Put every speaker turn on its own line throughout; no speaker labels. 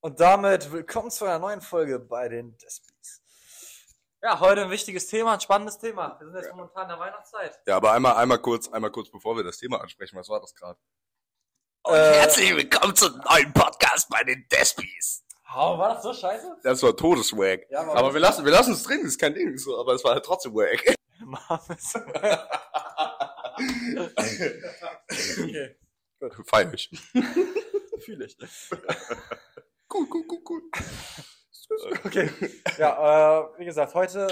Und damit willkommen zu einer neuen Folge bei den Despies. Ja, heute ein wichtiges Thema, ein spannendes Thema. Wir sind jetzt momentan in der Weihnachtszeit.
Ja, aber einmal, einmal kurz, einmal kurz, bevor wir das Thema ansprechen, was war das gerade?
Und
Äh,
herzlich willkommen zum neuen Podcast bei den Despies.
Oh, war das so scheiße?
Das war Todeswag.
Ja, aber-
aber wir lassen, wir lassen es drin, ist kein Ding, so, aber es war halt trotzdem wack.
Okay,
Feier ich.
fühle ich.
Cool, cool, cool, cool.
Okay. Ja, äh, wie gesagt, heute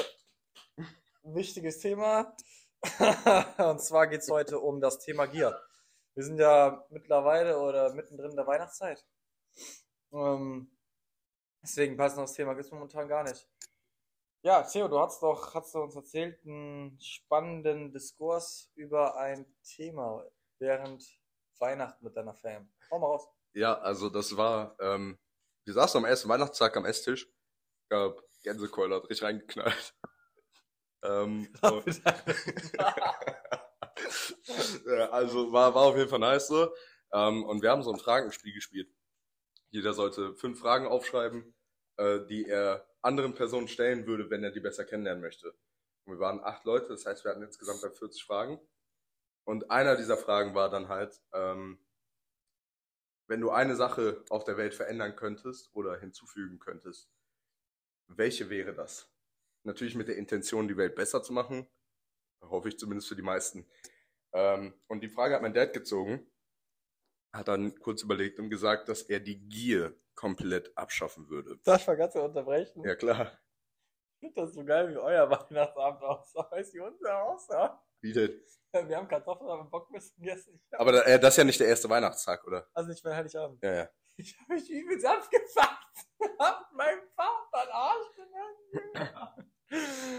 ein wichtiges Thema. Und zwar geht es heute um das Thema Gier. Wir sind ja mittlerweile oder mittendrin in der Weihnachtszeit. Ähm, deswegen passendes Thema gibt es momentan gar nicht. Ja, Theo, du hast doch, hast du uns erzählt, einen spannenden Diskurs über ein Thema während Weihnachten mit deiner Fam. Hau mal raus.
Ja, also das war, ähm, wir saßen am ersten Weihnachtstag am Esstisch, gab Gänsekeule, hat richtig reingeknallt. Ähm, also war, war auf jeden Fall nice so. Ähm, und wir haben so ein Fragenspiel gespielt. Jeder sollte fünf Fragen aufschreiben, äh, die er anderen Personen stellen würde, wenn er die besser kennenlernen möchte. Und wir waren acht Leute, das heißt, wir hatten insgesamt dann 40 Fragen. Und einer dieser Fragen war dann halt, ähm, wenn du eine Sache auf der Welt verändern könntest oder hinzufügen könntest, welche wäre das? Natürlich mit der Intention, die Welt besser zu machen. Hoffe ich zumindest für die meisten. Ähm, und die Frage hat mein Dad gezogen, hat dann kurz überlegt und gesagt, dass er die Gier komplett abschaffen würde.
Darf ich mal ganz unterbrechen?
Ja klar.
Ich finde das so geil, wie euer Weihnachtsabend aussah. Du, wie unser aussah?
Wie denn?
Wir haben Kartoffeln aber Bockwürste gegessen.
Aber da, äh, das ist ja nicht der erste Weihnachtstag, oder?
also nicht mein Heiligabend.
Ja, ja.
Ich habe mich übelst abgefuckt. Hab meinem Vater einen Arsch genannt.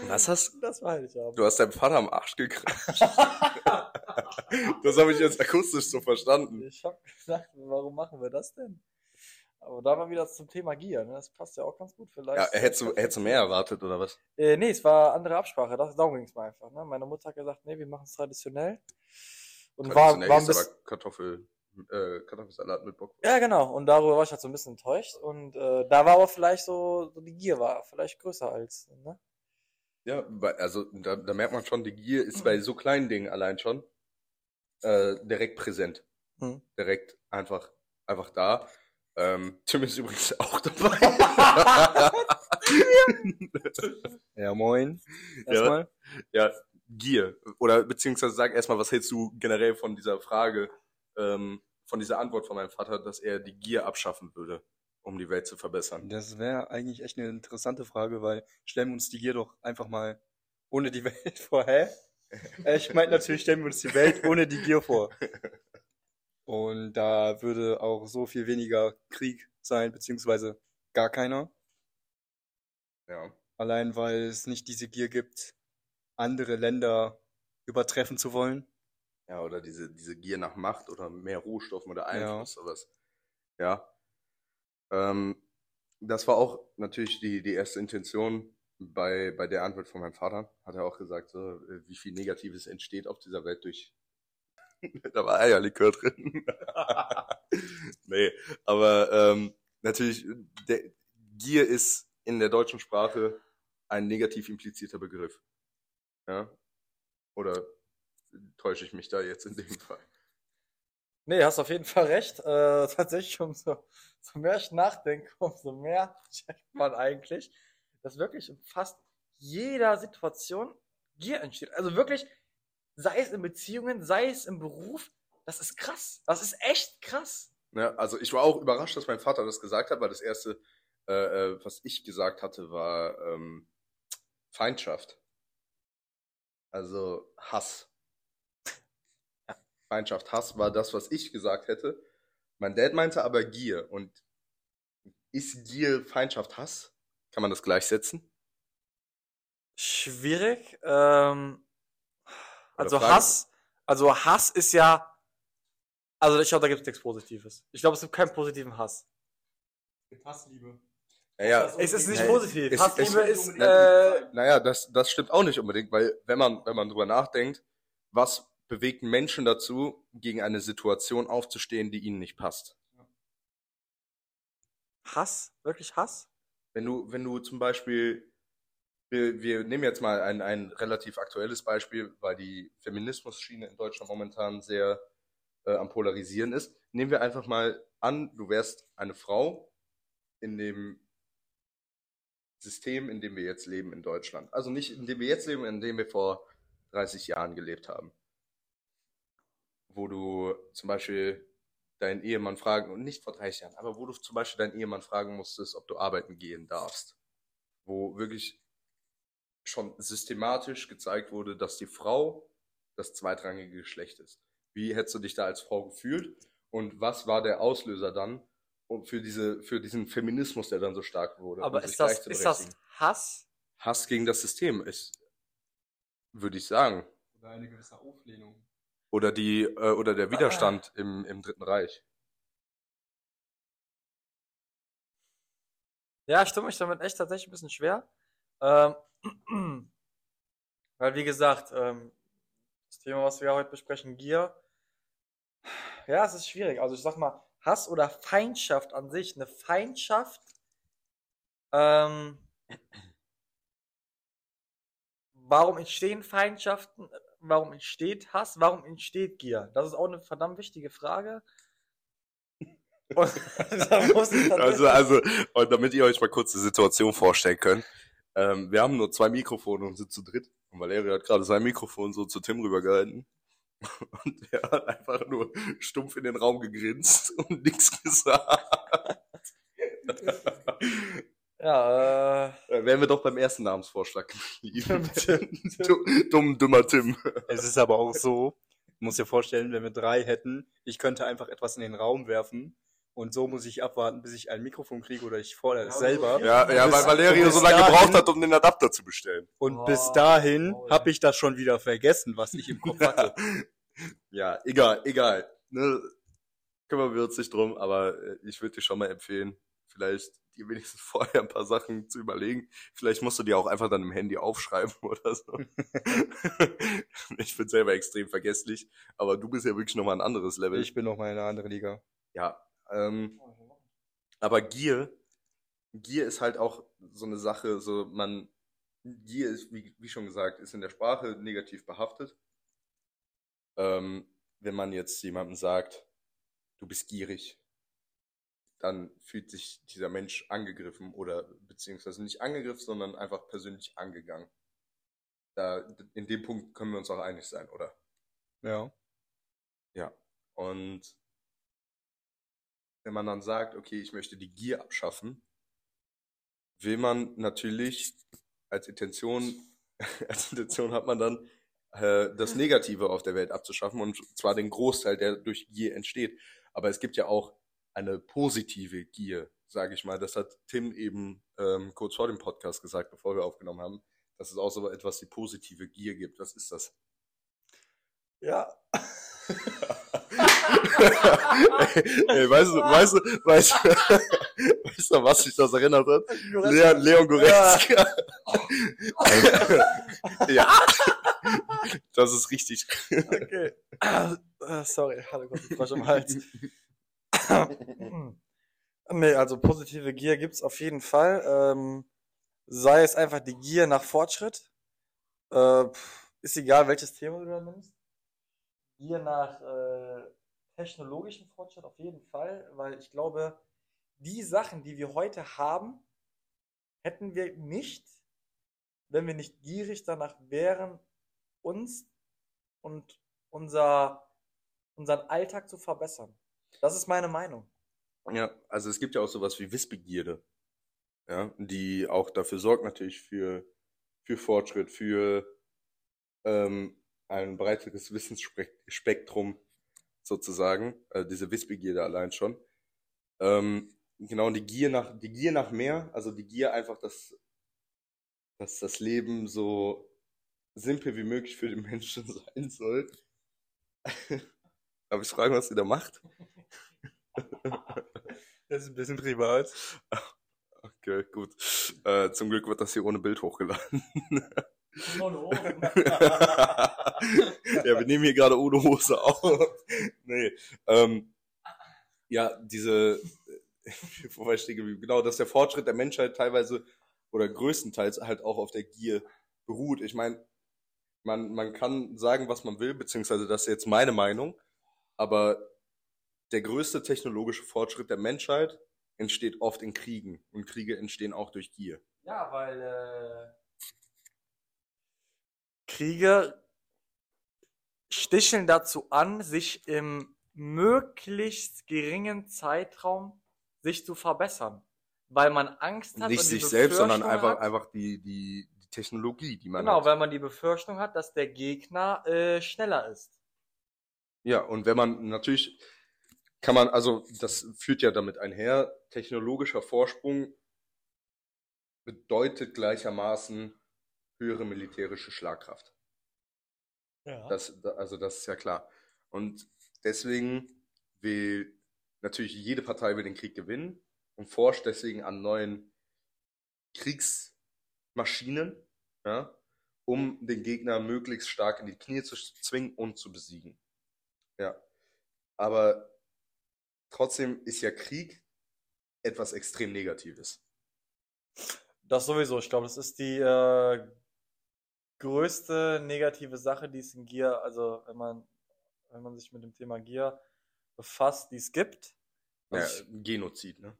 Was hast
Das war Heiligabend.
Du hast deinen Vater am Arsch gekrascht. das habe ich jetzt akustisch so verstanden.
Ich habe gesagt, warum machen wir das denn? Aber da war wieder zum Thema Gier. Ne? Das passt ja auch ganz gut vielleicht.
Ja, hättest du, hättest du mehr erwartet, oder was?
Äh, nee, es war andere Absprache. Das, darum ging es mal einfach. Ne? Meine Mutter hat gesagt, nee, wir machen es traditionell. Und war,
Traditionell
war ein
ist
bisschen,
Kartoffel, äh, Kartoffelsalat mit Bock.
Ja, genau. Und darüber war ich halt so ein bisschen enttäuscht. Und äh, da war aber vielleicht so, so die Gier war vielleicht größer als, ne?
Ja, also da, da merkt man schon, die Gier ist bei so kleinen Dingen allein schon äh, direkt präsent.
Hm.
Direkt einfach, einfach da. Ähm, Tim ist übrigens auch dabei.
Ja, moin.
Ja.
Erstmal.
ja, Gier. Oder beziehungsweise sag erstmal, was hältst du generell von dieser Frage, ähm, von dieser Antwort von meinem Vater, dass er die Gier abschaffen würde, um die Welt zu verbessern?
Das wäre eigentlich echt eine interessante Frage, weil stellen wir uns die Gier doch einfach mal ohne die Welt vor, hä? Äh, Ich meine natürlich, stellen wir uns die Welt ohne die Gier vor. Und da würde auch so viel weniger Krieg sein, beziehungsweise gar keiner.
Ja.
Allein weil es nicht diese Gier gibt, andere Länder übertreffen zu wollen.
Ja, oder diese, diese Gier nach Macht oder mehr Rohstoffen oder Einfluss, sowas. Ja. Ähm, das war auch natürlich die, die erste Intention bei, bei der Antwort von meinem Vater. Hat er auch gesagt, so, äh, wie viel Negatives entsteht auf dieser Welt durch. da war Eierlikör drin. nee, aber ähm, natürlich, der, Gier ist in der deutschen Sprache ein negativ implizierter Begriff. Ja. Oder täusche ich mich da jetzt in dem Fall?
Nee, hast auf jeden Fall recht. Äh, tatsächlich, umso, umso mehr ich nachdenke, umso mehr checkt man eigentlich, dass wirklich in fast jeder Situation Gier entsteht. Also wirklich, sei es in Beziehungen, sei es im Beruf, das ist krass. Das ist echt krass.
Ja, also ich war auch überrascht, dass mein Vater das gesagt hat, weil das erste, äh, äh, was ich gesagt hatte, war ähm, Feindschaft. Also Hass. Feindschaft, Hass war das, was ich gesagt hätte. Mein Dad meinte aber Gier. Und ist Gier Feindschaft, Hass? Kann man das gleichsetzen?
Schwierig. Ähm, also Hass, also Hass ist ja, also ich glaube, da gibt es nichts Positives. Ich glaube, es gibt keinen positiven Hass.
Hassliebe.
Ja, ja.
Es ist nicht positiv.
es-
Hassliebe
es-
ist, äh,
Naja, das, das stimmt auch nicht unbedingt, weil wenn man, wenn man drüber nachdenkt, was bewegt Menschen dazu, gegen eine Situation aufzustehen, die ihnen nicht passt?
Hass? Wirklich Hass?
Wenn du, wenn du zum Beispiel, wir, wir nehmen jetzt mal ein, ein relativ aktuelles Beispiel, weil die Feminismus-Schiene in Deutschland momentan sehr äh, am Polarisieren ist. Nehmen wir einfach mal an, du wärst eine Frau in dem System, in dem wir jetzt leben in Deutschland. Also nicht in dem wir jetzt leben, in dem wir vor 30 Jahren gelebt haben. Wo du zum Beispiel deinen Ehemann fragen, und nicht vor 30 Jahren, aber wo du zum Beispiel deinen Ehemann fragen musstest, ob du arbeiten gehen darfst. Wo wirklich schon systematisch gezeigt wurde, dass die Frau das zweitrangige Geschlecht ist. Wie hättest du dich da als Frau gefühlt? Und was war der Auslöser dann für, diese, für diesen Feminismus, der dann so stark wurde?
Aber
um
ist das, ist das? Hass?
Hass gegen das System ist, würde ich sagen.
Oder eine gewisse Auflehnung.
Oder die, äh, oder der Widerstand im, im Dritten Reich.
Ja, ich tue mich damit echt tatsächlich ein bisschen schwer. Ähm, weil, wie gesagt, ähm, das Thema, was wir heute besprechen, Gier, ja, es ist schwierig. Also ich sag mal, Hass oder Feindschaft an sich, eine Feindschaft, ähm, warum entstehen Feindschaften? Warum entsteht Hass? Warum entsteht Gier? Das ist auch eine verdammt wichtige Frage. Da
Also, also, und damit ihr euch mal kurz die Situation vorstellen könnt. Ähm, wir haben nur zwei Mikrofone und sind zu dritt. Und Valeria hat gerade sein Mikrofon so zu Tim rübergehalten. Und er hat einfach nur stumpf in den Raum gegrinst und nichts gesagt.
ja, äh,
Da wären wir doch beim ersten Namensvorschlag geblieben. Dumm, dummer Tim.
Es ist aber auch so, du musst dir vorstellen, wenn wir drei hätten, ich könnte einfach etwas in den Raum werfen und so muss ich abwarten, bis ich ein Mikrofon kriege oder ich fordere es selber.
Ja, ja,
Bis-
weil Valeria
bis
so lange
dahin-
gebraucht hat, um den Adapter zu bestellen.
Und
Oh,
bis dahin
oh,
habe ich das schon wieder vergessen, was ich im Kopf hatte.
Ja, egal, egal. Ne, kümmern wir uns nicht drum, aber äh, ich würde dir schon mal empfehlen, vielleicht dir wenigstens vorher ein paar Sachen zu überlegen. Vielleicht musst du dir auch einfach dann im Handy aufschreiben oder so. ich bin selber extrem vergesslich, aber du bist ja wirklich nochmal ein anderes Level.
Ich bin noch mal in einer anderen Liga.
ja, ähm, aber Gier, Gier ist halt auch so eine Sache, so man, Gier ist, wie, wie schon gesagt, ist in der Sprache negativ behaftet. Ähm, wenn man jetzt jemandem sagt, du bist gierig, dann fühlt sich dieser Mensch angegriffen oder beziehungsweise nicht angegriffen, sondern einfach persönlich angegangen. Da, in dem Punkt können wir uns auch einig sein, oder?
Ja.
Ja. Und wenn man dann sagt, okay, ich möchte die Gier abschaffen, will man natürlich als Intention, als Intention hat man dann, äh, das Negative auf der Welt abzuschaffen und zwar den Großteil, der durch Gier entsteht. Aber es gibt ja auch eine positive Gier, sage ich mal. Das hat Tim eben ähm, kurz vor dem Podcast gesagt, bevor wir aufgenommen haben, dass es auch so etwas wie positive Gier gibt. Was ist das?
ja.
Ey, weißt du, weißt du, weißt du, weißt du, was sich das erinnert hat? Leon, Leon Goretzka. Ja. Das ist richtig.
Okay. Äh, sorry, hatte kurz einen Frosch im Hals. nee, also positive Gier gibt's auf jeden Fall. Ähm, sei es einfach die Gier nach Fortschritt. Äh, ist egal, welches Thema du da nimmst. Gier nach äh, technologischem Fortschritt auf jeden Fall, weil ich glaube, die Sachen, die wir heute haben, hätten wir nicht, wenn wir nicht gierig danach wären, uns und unser, unseren Alltag zu verbessern. Das ist meine Meinung.
Ja, also es gibt ja auch sowas wie Wissbegierde. Ja, die auch dafür sorgt natürlich für, für Fortschritt, für ähm, ein breiteres Wissensspektrum sozusagen, äh, diese Wissbegierde allein schon. Ähm, genau, und die Gier nach, die Gier nach mehr, also die Gier einfach, dass, dass das Leben so simpel wie möglich für den Menschen sein soll. Darf ich fragen, was sie da macht?
Das ist ein bisschen privat.
Okay, gut. Äh, zum Glück wird das hier ohne Bild hochgeladen. ja, wir nehmen hier gerade ohne Hose auf. nee. Ähm, ja, diese, wo war ich geblieben? Genau, dass der Fortschritt der Menschheit teilweise oder größtenteils halt auch auf der Gier beruht. Ich meine, man, man kann sagen, was man will, beziehungsweise das ist jetzt meine Meinung, aber der größte technologische Fortschritt der Menschheit entsteht oft in Kriegen und Kriege entstehen auch durch Gier.
Ja, weil äh, Kriege sticheln dazu an, sich im möglichst geringen Zeitraum sich zu verbessern. Weil man Angst hat.
Nicht sich selbst, sondern einfach,
hat,
einfach die, die, die Technologie, die man
Genau,
hat.
weil man die Befürchtung hat, dass der Gegner äh, schneller ist.
Ja, und wenn man natürlich kann man, also das führt ja damit einher, technologischer Vorsprung bedeutet gleichermaßen höhere militärische Schlagkraft.
Ja.
Das, da- also das ist ja klar. Und deswegen will natürlich jede Partei will den Krieg gewinnen und forscht deswegen an neuen Kriegsmaschinen, ja, um den Gegner möglichst stark in die Knie zu zwingen und zu besiegen. Ja. Aber trotzdem ist ja Krieg etwas extrem Negatives.
Das sowieso. Ich glaube, das ist die äh, größte negative Sache, die es in Gear, also wenn man, wenn man sich mit dem Thema Gear befasst, die es gibt.
Ja, Genozid, ne?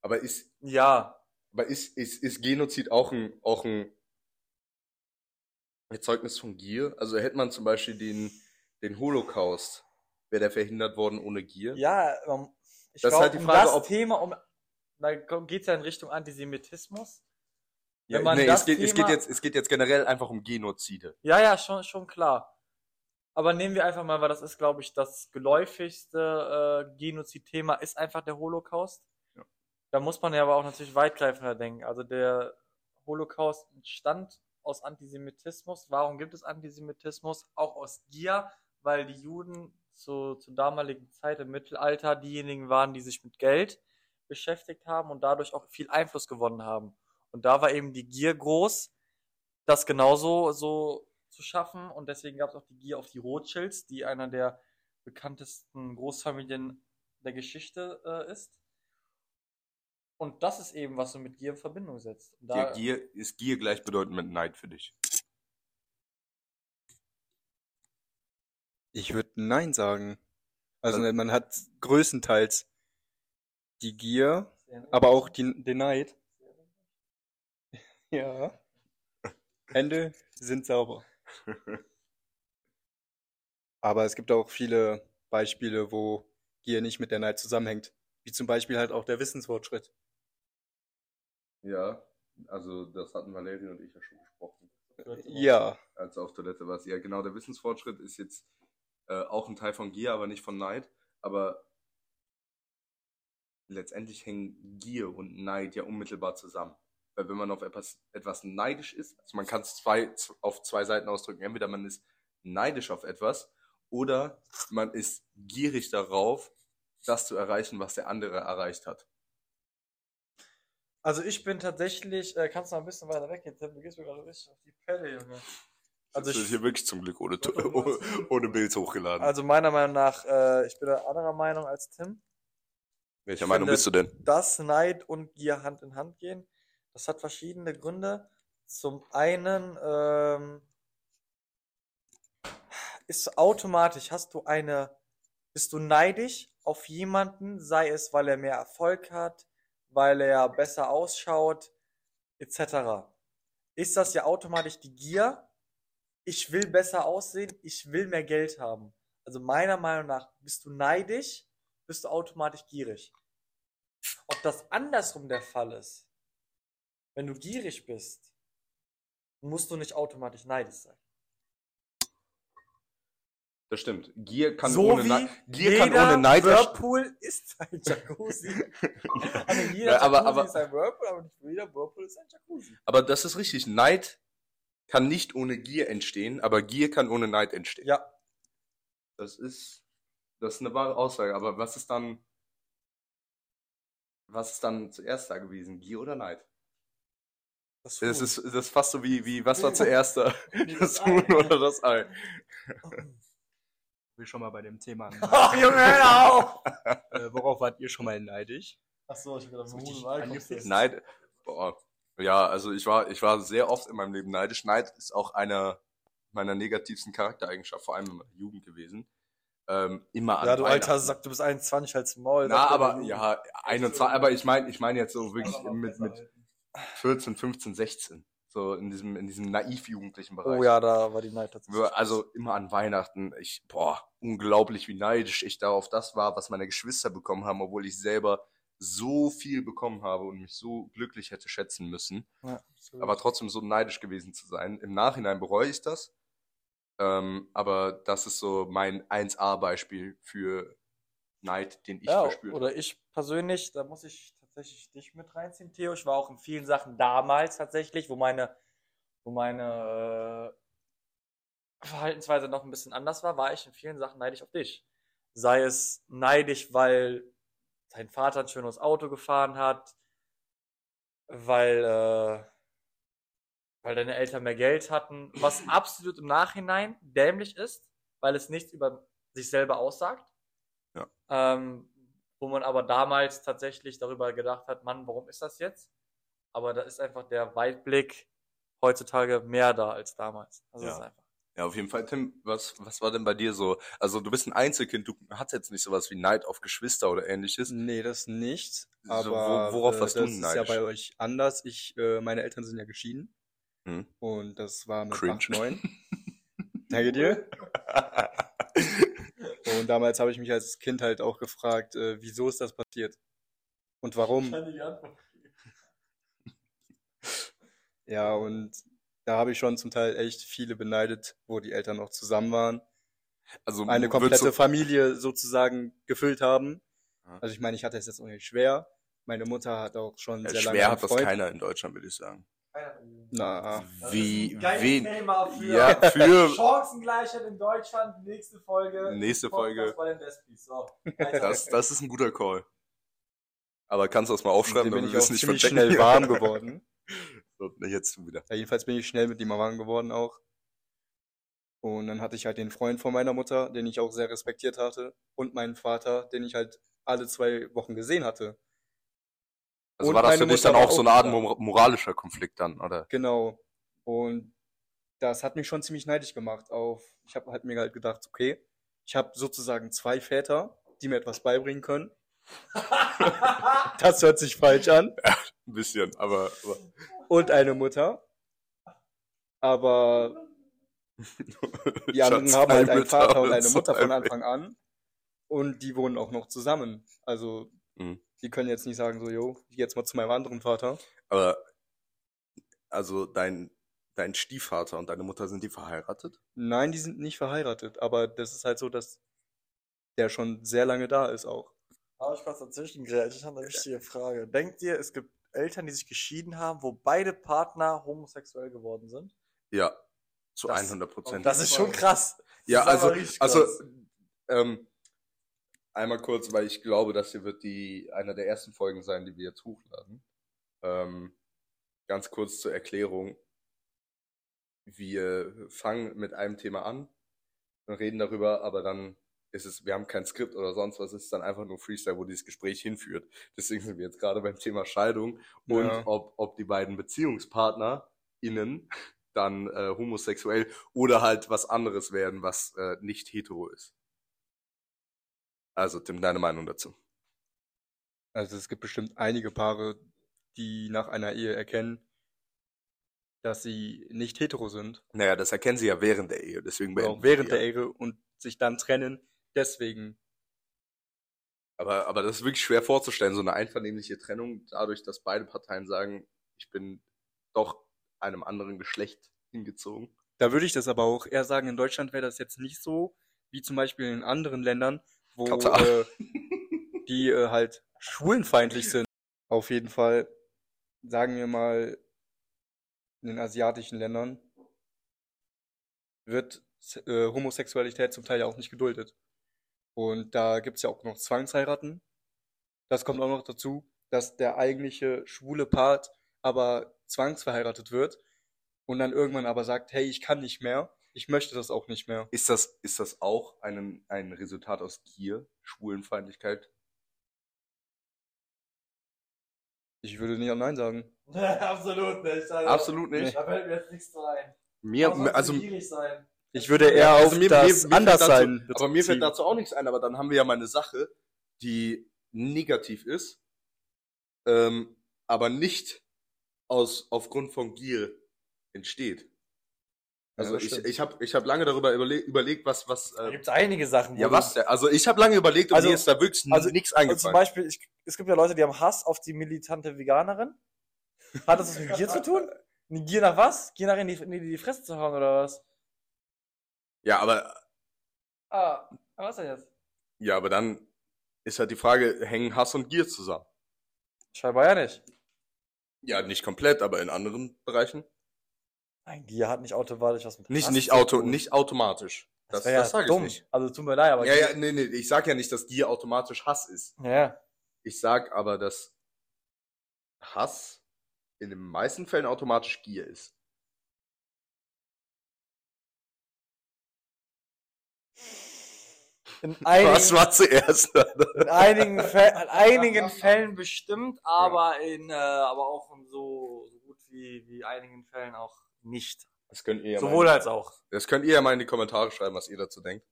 Aber ist,
ja,
aber ist, ist, ist Genozid auch ein, auch ein Erzeugnis von Gier? Also hätte man zum Beispiel den, den Holocaust, wäre der verhindert worden ohne Gier?
ja, ähm, ich glaube,
halt die
um das
ob-
Thema, um, da geht es ja in Richtung Antisemitismus.
Ja, nee, es geht, es, geht
Thema-
jetzt, es geht jetzt generell einfach um Genozide.
Ja, ja, schon, schon klar. Aber nehmen wir einfach mal, weil das ist, glaube ich, das geläufigste äh, Genozid-Thema ist einfach der Holocaust.
Ja.
Da muss man ja aber auch natürlich weitgreifender denken. Also der Holocaust entstand aus Antisemitismus. Warum gibt es Antisemitismus? Auch aus Gier, weil die Juden zu, zur damaligen Zeit im Mittelalter diejenigen waren, die sich mit Geld beschäftigt haben und dadurch auch viel Einfluss gewonnen haben. Und da war eben die Gier groß, das genauso so zu schaffen. Und deswegen gab es auch die Gier auf die Rothschilds, die einer der bekanntesten Großfamilien der Geschichte äh, ist. Und das ist eben, was du mit Gier in Verbindung setzt. Da,
Gier, ist Gier gleichbedeutend mit Neid für dich?
Ich würde Nein sagen. Also
Also-
man hat größtenteils die Gier, aber auch die, den Neid. Ja. Hände sind sauber. Aber es gibt auch viele Beispiele, wo Gier nicht mit der Neid zusammenhängt. Wie zum Beispiel halt auch der Wissensfortschritt.
Ja, also das hatten Valerie und ich ja schon besprochen.
Ja.
als du auf Toilette warst. Ja, genau, der Wissensfortschritt ist jetzt äh, auch ein Teil von Gier, aber nicht von Neid. Aber letztendlich hängen Gier und Neid ja unmittelbar zusammen. Weil wenn man auf etwas, etwas neidisch ist, also man kann es zwei, auf zwei Seiten ausdrücken. Entweder man ist neidisch auf etwas oder man ist gierig darauf, das zu erreichen, was der andere erreicht hat.
Also ich bin tatsächlich, äh, kannst du noch ein bisschen weiter weg jetzt, du gehst mir gerade richtig auf die Pelle, Junge. Also ich,
hier wirklich zum Glück ohne, ohne Bild hochgeladen.
also meiner Meinung nach, äh, ich bin anderer Meinung als Tim.
Welcher
ich
Meinung
finde-
bist du denn?
dass Neid und Gier Hand in Hand gehen. Das hat verschiedene Gründe. Zum einen ähm, ist automatisch, hast du eine, bist du neidisch auf jemanden, sei es, weil er mehr Erfolg hat, weil er besser ausschaut, etc. Ist das ja automatisch die Gier? Ich will besser aussehen, ich will mehr Geld haben. Also meiner Meinung nach bist du neidisch, bist du automatisch gierig. Ob das andersrum der Fall ist, wenn du gierig bist, musst du nicht automatisch neidisch sein.
Das stimmt. Gier kann
so
ohne Neid, Gier kann ohne Neid
Whirlpool ist ein Jacuzzi. also jeder
aber-
Jacuzzi
aber-
ist ein Whirlpool, aber nicht jeder Whirlpool ist ein Jacuzzi.
Aber das ist richtig. Neid kann nicht ohne Gier entstehen, aber Gier kann ohne Neid entstehen.
Ja,
Das ist, das ist eine wahre Aussage. Aber was ist dann, was ist dann zuerst da gewesen? Gier oder Neid?
Das
Das ist, das ist fast so wie, wie, was war zuerst da? Das. Huhn oder das Ei?
will schon mal bei dem Thema.
Ach, Junge, hör auf!
äh, worauf wart ihr schon mal neidisch?
Achso, ich hab gedacht, Huhn und Ei
angepisst.
Neid, boah. Ja, also ich war, ich war sehr oft in meinem Leben neidisch. Neid ist auch einer meiner negativsten Charaktereigenschaften, vor allem in meiner Jugend gewesen. Ähm, immer an
Ja, du alter Sack, du bist 21, halt's Maul.
Na, aber
mal,
ja, 21, aber ich meine, ich meine jetzt so wirklich mit, mit 14, 15, 16. So in diesem, in diesem naiv-jugendlichen Bereich.
Oh ja, da war die Neid tatsächlich.
Wir- Also immer an Weihnachten, ich, boah, unglaublich, wie neidisch ich da auf das war, was meine Geschwister bekommen haben, obwohl ich selber so viel bekommen habe und mich so glücklich hätte schätzen müssen.
Ja.
Aber trotzdem so neidisch gewesen zu sein. Im Nachhinein bereue ich das. Ähm, aber das ist so mein 1A-Beispiel für Neid, den ich
ja,
verspürt
oder ich persönlich, da muss ich tatsächlich dich mit reinziehen, Theo. Ich war auch in vielen Sachen damals tatsächlich, wo meine, wo meine äh, Verhaltensweise noch ein bisschen anders war, war ich in vielen Sachen neidisch auf dich. Sei es neidisch, weil dein Vater ein schönes Auto gefahren hat, weil, äh, weil deine Eltern mehr Geld hatten, was absolut im Nachhinein dämlich ist, weil es nichts über sich selber aussagt. Ähm, wo man aber damals tatsächlich darüber gedacht hat, Mann, warum ist das jetzt? Aber da ist einfach der Weitblick heutzutage mehr da als damals. Das
Ja.
ist einfach.
Ja, auf jeden Fall, Tim, was, was war denn bei dir so? Also du bist ein Einzelkind, du hast jetzt nicht sowas wie Neid auf Geschwister oder ähnliches.
Nee, das nicht.
So,
Aber
wo- worauf
äh,
warst du
das ist ja
neidisch?
bei euch anders. Ich, äh, meine Eltern sind ja geschieden.
Hm.
Und das war mit
Cringe.
8, 9. Danke dir. Und damals habe ich mich als Kind halt auch gefragt, äh, wieso ist das passiert? Und warum? Ja, und da habe ich schon zum Teil echt viele beneidet, wo die Eltern noch zusammen waren.
Also
Eine komplette Familie sozusagen gefüllt haben.
Ja.
Also ich meine, ich hatte es jetzt auch nicht schwer. Meine Mutter hat auch schon
Ja,
sehr lange
schwer hat das keiner in Deutschland, würde ich sagen.
Na,
Wie,
Geiles
wen?
Thema für
Ja, für
Chancengleichheit in Deutschland. Nächste Folge.
Nächste Folge.
So.
das, das ist ein guter Call. Aber kannst du das mal aufschreiben,
da bin
damit
ich
wir es nicht verchecken?
schnell warm geworden.
So, jetzt wieder.
Ja, jedenfalls bin ich schnell mit ihm warm geworden auch. Und dann hatte ich halt den Freund von meiner Mutter, den ich auch sehr respektiert hatte. Und meinen Vater, den ich halt alle zwei Wochen gesehen hatte.
Also
Und
war das für dich dann auch so eine Art moralischer Konflikt dann, oder?
Genau. Und das hat mich schon ziemlich neidisch gemacht auf, ich habe halt mir halt gedacht, okay, ich habe sozusagen zwei Väter, die mir etwas beibringen können. Das hört sich falsch an.
Ein bisschen, aber, aber
Und eine Mutter. Aber die anderen haben halt
eine
einen Vater und eine Mutter von Anfang an. Und die wohnen auch noch zusammen. Also,
Mhm.
Die können jetzt nicht sagen so, jo, ich geh jetzt mal zu meinem anderen Vater.
Aber also dein dein Stiefvater und deine Mutter sind die verheiratet?
Nein, die sind nicht verheiratet. Aber das ist halt so, dass der schon sehr lange da ist auch.
Aber ich was dazwischen gerät. Ich habe eine wichtige Frage. Denkt ihr, es gibt Eltern, die sich geschieden haben, wo beide Partner homosexuell geworden sind?
Ja, zu
Das-
100 Prozent.
Das ist schon krass.
Ja,
Das ist aber
also, also
krass.
ähm, einmal kurz, weil ich glaube, das hier wird die einer der ersten Folgen sein, die wir jetzt hochladen. Ähm, ganz kurz zur Erklärung. Wir fangen mit einem Thema an, reden darüber, aber dann ist es, wir haben kein Skript oder sonst was, es ist dann einfach nur Freestyle, wo dieses Gespräch hinführt. Deswegen sind wir jetzt gerade beim Thema Scheidung und
Ja.
ob, ob die beiden BeziehungspartnerInnen dann äh, homosexuell oder halt was anderes werden, was äh, nicht hetero ist. Also, Tim, deine Meinung dazu?
Also es gibt bestimmt einige Paare, die nach einer Ehe erkennen, dass sie nicht hetero sind.
Naja, das erkennen sie ja während der Ehe, deswegen beenden
auch während der. Ehe und sich dann trennen. Deswegen.
Aber, aber das ist wirklich schwer vorzustellen, so eine einvernehmliche Trennung, dadurch, dass beide Parteien sagen, ich bin doch einem anderen Geschlecht hingezogen.
Da würde ich das aber auch eher sagen, in Deutschland wäre das jetzt nicht so, wie zum Beispiel in anderen Ländern, wo äh, die äh, halt schwulenfeindlich sind. Auf jeden Fall, sagen wir mal, in den asiatischen Ländern wird äh, Homosexualität zum Teil ja auch nicht geduldet. Und da gibt's ja auch noch Zwangsheiraten. Das kommt auch noch dazu, dass der eigentliche schwule Part aber zwangsverheiratet wird und dann irgendwann aber sagt, hey, ich kann nicht mehr, Ich möchte das auch nicht mehr.
Ist das, ist das auch ein, ein Resultat aus Gier, Schwulenfeindlichkeit?
Ich würde nicht Nein sagen.
Absolut nicht. Also,
Absolut nicht.
Da fällt mir jetzt nichts zu ein.
Mir,
du
also,
sein?
Ich würde eher
also
auf
mir-
das
mir- mir
anders
dazu-
sein.
aber mir fällt
beziehen.
dazu auch nichts ein, aber dann haben wir ja mal eine Sache, die negativ ist, ähm, aber nicht aus, aufgrund von Gier entsteht. Also
das
ich,
stimmt.
ich habe ich hab lange darüber überle überlegt, was, was,
Da
äh,
gibt es einige Sachen.
ja was denn? Also ich habe lange überlegt und
Also-
mir ist da wirklich
also-
nichts
Also zum
eingefallen.
Beispiel, ich, es gibt ja Leute, die haben Hass auf die militante Veganerin. Hat das was mit Gier zu tun? Eine Gier nach was? Gier nach in die, in die, die Fresse zu hauen oder was?
Ja, aber,
Ah, was denn jetzt?
ja, aber dann ist halt die Frage, hängen Hass und Gier zusammen?
Scheinbar ja nicht.
Ja, nicht komplett, aber in anderen Bereichen.
Nein, Gier hat nicht automatisch was mit
Nicht,
Hass
nicht,
zu
auto,
tun.
nicht automatisch. Das,
Das, wäre
das
ja
sage ich
dumm.
nicht.
Also tut mir leid, aber
Ja,
Gier,
ja, nee, nee, ich sag ja nicht, dass Gier automatisch Hass ist.
ja.
Ich sag aber, dass Hass in den meisten Fällen automatisch Gier ist.
In einigen,
Was war zuerst?
in einigen, Fällen, in einigen Fällen bestimmt, aber in, äh, aber auch in so, so gut wie, wie einigen Fällen auch nicht.
Das könnt ihr ja
Sowohl
mal,
als auch.
das könnt ihr ja mal in die Kommentare schreiben, was ihr dazu denkt.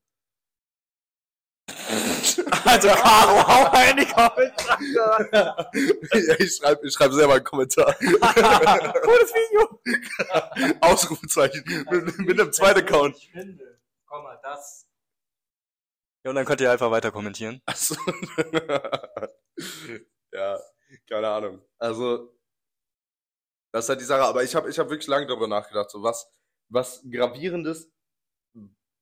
Also Caro, hau mal in die Kommentare.
ja, ich schreibe ich schreib selber einen Kommentar.
Cooles Video.
Ausrufezeichen. mit, mit einem zweiten Account.
Ich finde, komm mal, das.
Ja, und dann könnt ihr einfach weiter kommentieren.
Achso. ja, keine Ahnung. Also, das ist halt die Sache. Aber ich habe ich hab wirklich lange darüber nachgedacht, so was, was gravierendes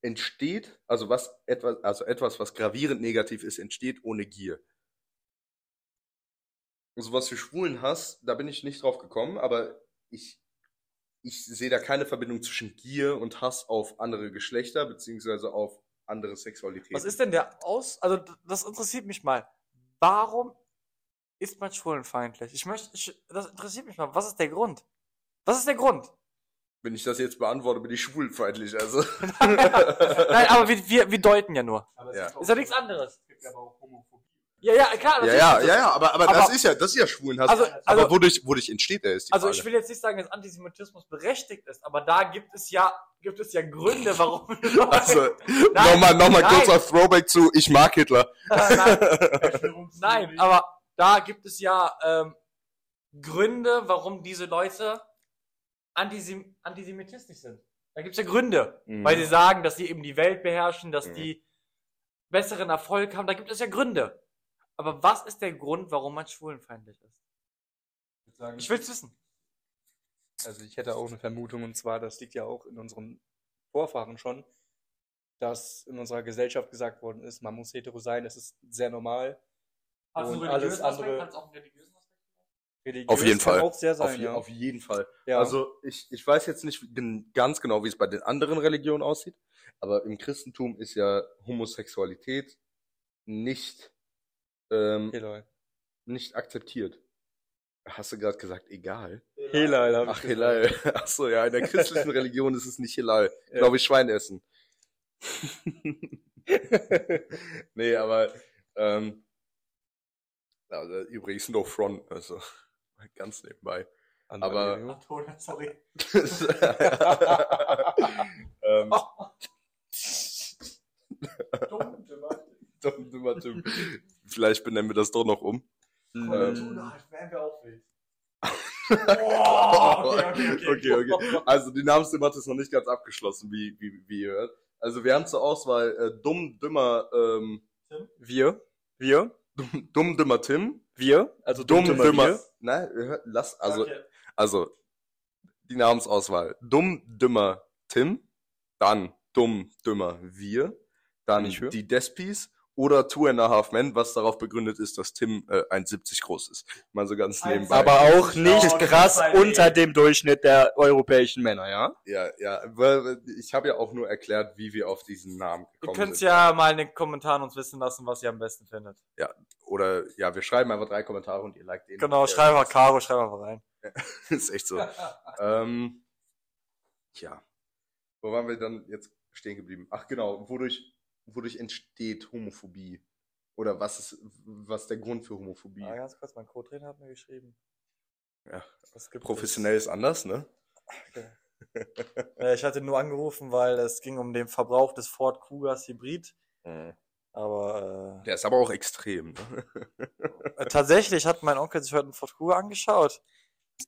entsteht, also was etwas, also etwas, was gravierend negativ ist, entsteht ohne Gier. Also was für Schwulen Hass, da bin ich nicht drauf gekommen, aber ich, ich sehe da keine Verbindung zwischen Gier und Hass auf andere Geschlechter, beziehungsweise auf andere Sexualität.
Was ist denn der Aus... Also, das interessiert mich mal. Warum ist man schwulenfeindlich? Ich möchte... Ich, das interessiert mich mal. Was ist der Grund? Was ist der Grund?
Wenn ich das jetzt beantworte, bin ich schwulfeindlich, also.
Nein, aber wir, wir, wir deuten ja nur.
Ja.
Ist ja nichts anderes. Ja, ja, klar.
Ja,
natürlich
ja,
ist das-
ja, ja, aber, aber,
Aber-
das ist ja, das ist ja Schwulenhass.
Also,
aber
also,
wodurch, wodurch entsteht der, ist die
also
Frage.
ich will jetzt nicht sagen, dass Antisemitismus berechtigt ist, aber da gibt es ja, gibt es ja Gründe, warum
Also, nochmal, nochmal kurzer Throwback zu Ich mag Hitler.
Nein, nein, aber da gibt es ja ähm, Gründe, warum diese Leute antisem antisemitistisch sind. Da gibt es ja Gründe, weil sie sagen, dass sie eben die Welt beherrschen, dass
Mhm.
die besseren Erfolg haben. Da gibt es ja Gründe. Aber was ist der Grund, warum man schwulenfeindlich ist? Ich will's wissen.
Also ich hätte auch eine Vermutung und zwar, das liegt ja auch in unseren Vorfahren schon, dass in unserer Gesellschaft gesagt worden ist, man muss hetero sein, das ist sehr normal.
Hast du
Und
einen
alles
religiösen Aspekt?
andere-
Kannst du auch einen religiösen Aspekt?
Religiös
Auf jeden Fall.
auch sehr
auf,
sein,
je,
ja.
auf jeden Fall.
ja.
Also, ich, ich weiß jetzt nicht ganz genau, wie es bei den anderen Religionen aussieht, aber im Christentum ist ja Homosexualität nicht, ähm,
Helal.
nicht akzeptiert. Hast du gerade gesagt, egal?
Helal, hab ich
Ach,
gesagt.
Hilal. Ach so, ja, in der christlichen Religion ist es nicht Hilal.
Ja.
Glaube ich, Schwein essen. nee, aber ähm, also, übrigens no front, also ganz nebenbei.
Andere
Aber-.
Antonia, sorry.
ähm,
Oh.
dumm, dummer Typ. Vielleicht benennen wir das doch noch um.
Mhm.
Ähm,
wären wir auch wild.
okay, okay. Also die Namensdebatte ist noch nicht ganz abgeschlossen, wie, wie, wie ihr hört. Also wir haben zur Auswahl äh, dumm, dümmer, ähm,
Wir, wir,
dumm, dumm, dümmer Tim,
wir, also
dumm,
dümmer
dümmer,
wir.
nein, lass, also,
Okay.
also, die Namensauswahl. Dumm, dümmer Tim, dann dumm, dümmer wir, dann die Despis oder Two and a Half Men, was darauf begründet ist, dass Tim äh, 1,70 groß ist. Mal so ganz nebenbei.
Aber auch nicht
Schau,
krass unter dem Durchschnitt der europäischen Männer, ja?
Ja, ja, weil ich habe ja auch nur erklärt, wie wir auf diesen Namen
Ihr
gekommen
könnt
sind.
ja mal in den Kommentaren uns wissen lassen, was ihr am besten findet.
Oder ja, wir schreiben einfach drei Kommentare und ihr liked den.
Genau,
Ja,
schreib mal Caro, schreib mal rein.
ist echt so. ähm, ja. Wo waren wir dann jetzt stehen geblieben? Ach genau, wodurch, wodurch entsteht Homophobie? Oder was ist, was ist der Grund für Homophobie?
Ah, ganz kurz, mein Co-Trainer hat mir geschrieben.
Ja. Professionell ist anders, ne?
Okay. Äh, ich hatte nur angerufen, weil es ging um den Verbrauch des Ford Cougars Hybrid. Aber
Der ist aber auch extrem. Ne?
äh, tatsächlich hat mein Onkel sich heute einen Ford Cougar angeschaut.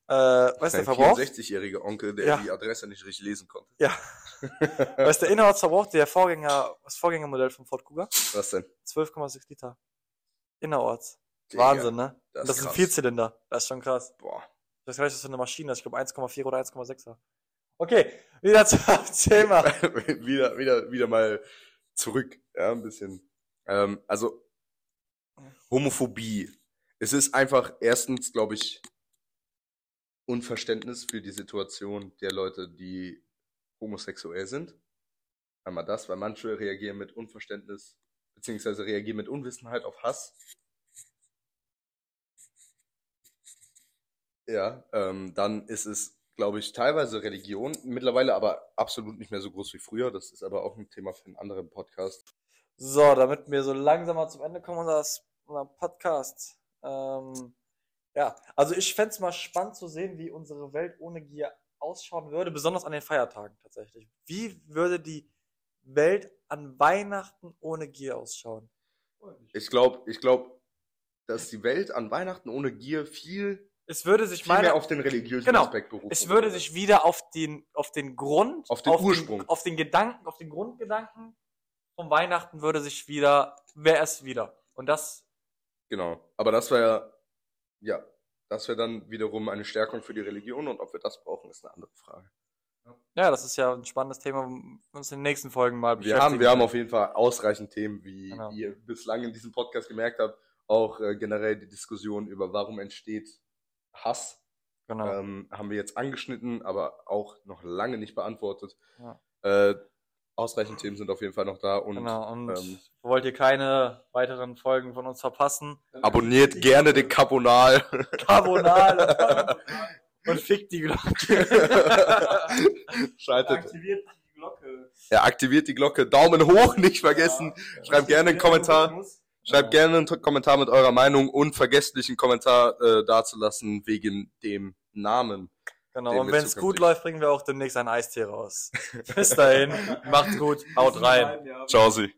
Äh, weißt du,
Ein
der Verbrauch?
64-jähriger Onkel, der
Ja.
die Adresse nicht richtig lesen konnte.
Ja. weißt du, der Innerortsverbrauch, der Vorgänger, das Vorgängermodell vom Ford Cougar?
Was denn?
12,6 Liter. Innerorts.
Digga,
Wahnsinn, ne?
das
Und das
ist
ist ein. Vierzylinder. Das ist schon krass.
Boah.
Ich weiß gar nicht, was für eine Maschine ist. Ich glaube 1,4 oder 1,6er. Okay, wieder zum Thema.
wieder, wieder, wieder mal zurück, ja, ein bisschen. Ähm, also, Homophobie. Es ist einfach erstens, glaube ich, Unverständnis für die Situation der Leute, die homosexuell sind. Einmal das, weil manche reagieren mit Unverständnis, beziehungsweise reagieren mit Unwissenheit auf Hass. Ja, ähm, dann ist es, glaube ich, teilweise Religion, mittlerweile aber absolut nicht mehr so groß wie früher. Das ist aber auch ein Thema für einen anderen Podcast.
So, damit wir so langsam mal zum Ende kommen unser Podcast. Ähm, ja, also ich fänd's es mal spannend zu sehen, wie unsere Welt ohne Gier ausschauen würde, besonders an den Feiertagen tatsächlich. Wie würde die Welt an Weihnachten ohne Gier ausschauen?
Ich glaube, ich glaube, dass die Welt an Weihnachten ohne Gier viel,
Es würde sich
viel mehr
meiner,
auf den religiösen
Genau.
Aspekt berufen.
es würde sich wieder auf den, auf den Grund,
Auf den Ursprung.
auf den Gedanken, auf den Grundgedanken vom Weihnachten würde sich wieder, wäre es wieder. Und das
Genau. Aber das wäre, ja, das wäre dann wiederum eine Stärkung für die Religion und ob wir das brauchen, ist eine andere Frage.
Ja, das ist ja ein spannendes Thema, um uns in den nächsten Folgen mal
Wir haben, wir haben auf jeden Fall ausreichend Themen, wie
Genau.
ihr bislang in diesem Podcast gemerkt habt, auch äh, generell die Diskussion über warum entsteht Hass,
Genau.
ähm, haben wir jetzt angeschnitten, aber auch noch lange nicht beantwortet.
Ja.
Äh, ausreichend Themen sind auf jeden Fall noch da und
genau. Und
ähm,
wollt ihr keine weiteren Folgen von uns verpassen?
abonniert gerne den Kanal.
Carbonale und fickt die Glocke.
Schaltet,
Aktiviert die Glocke.
ja, aktiviert die Glocke, Daumen hoch, nicht vergessen. Schreibt gerne einen Kommentar. Schreibt gerne einen Kommentar mit eurer Meinung und vergesst nicht einen Kommentar äh, dazulassen wegen dem Namen.
Genau. Und wenn es gut läuft, bringen wir auch demnächst einen Eistee raus. Bis dahin. Macht's gut. Haut rein.
Ciao, Sie.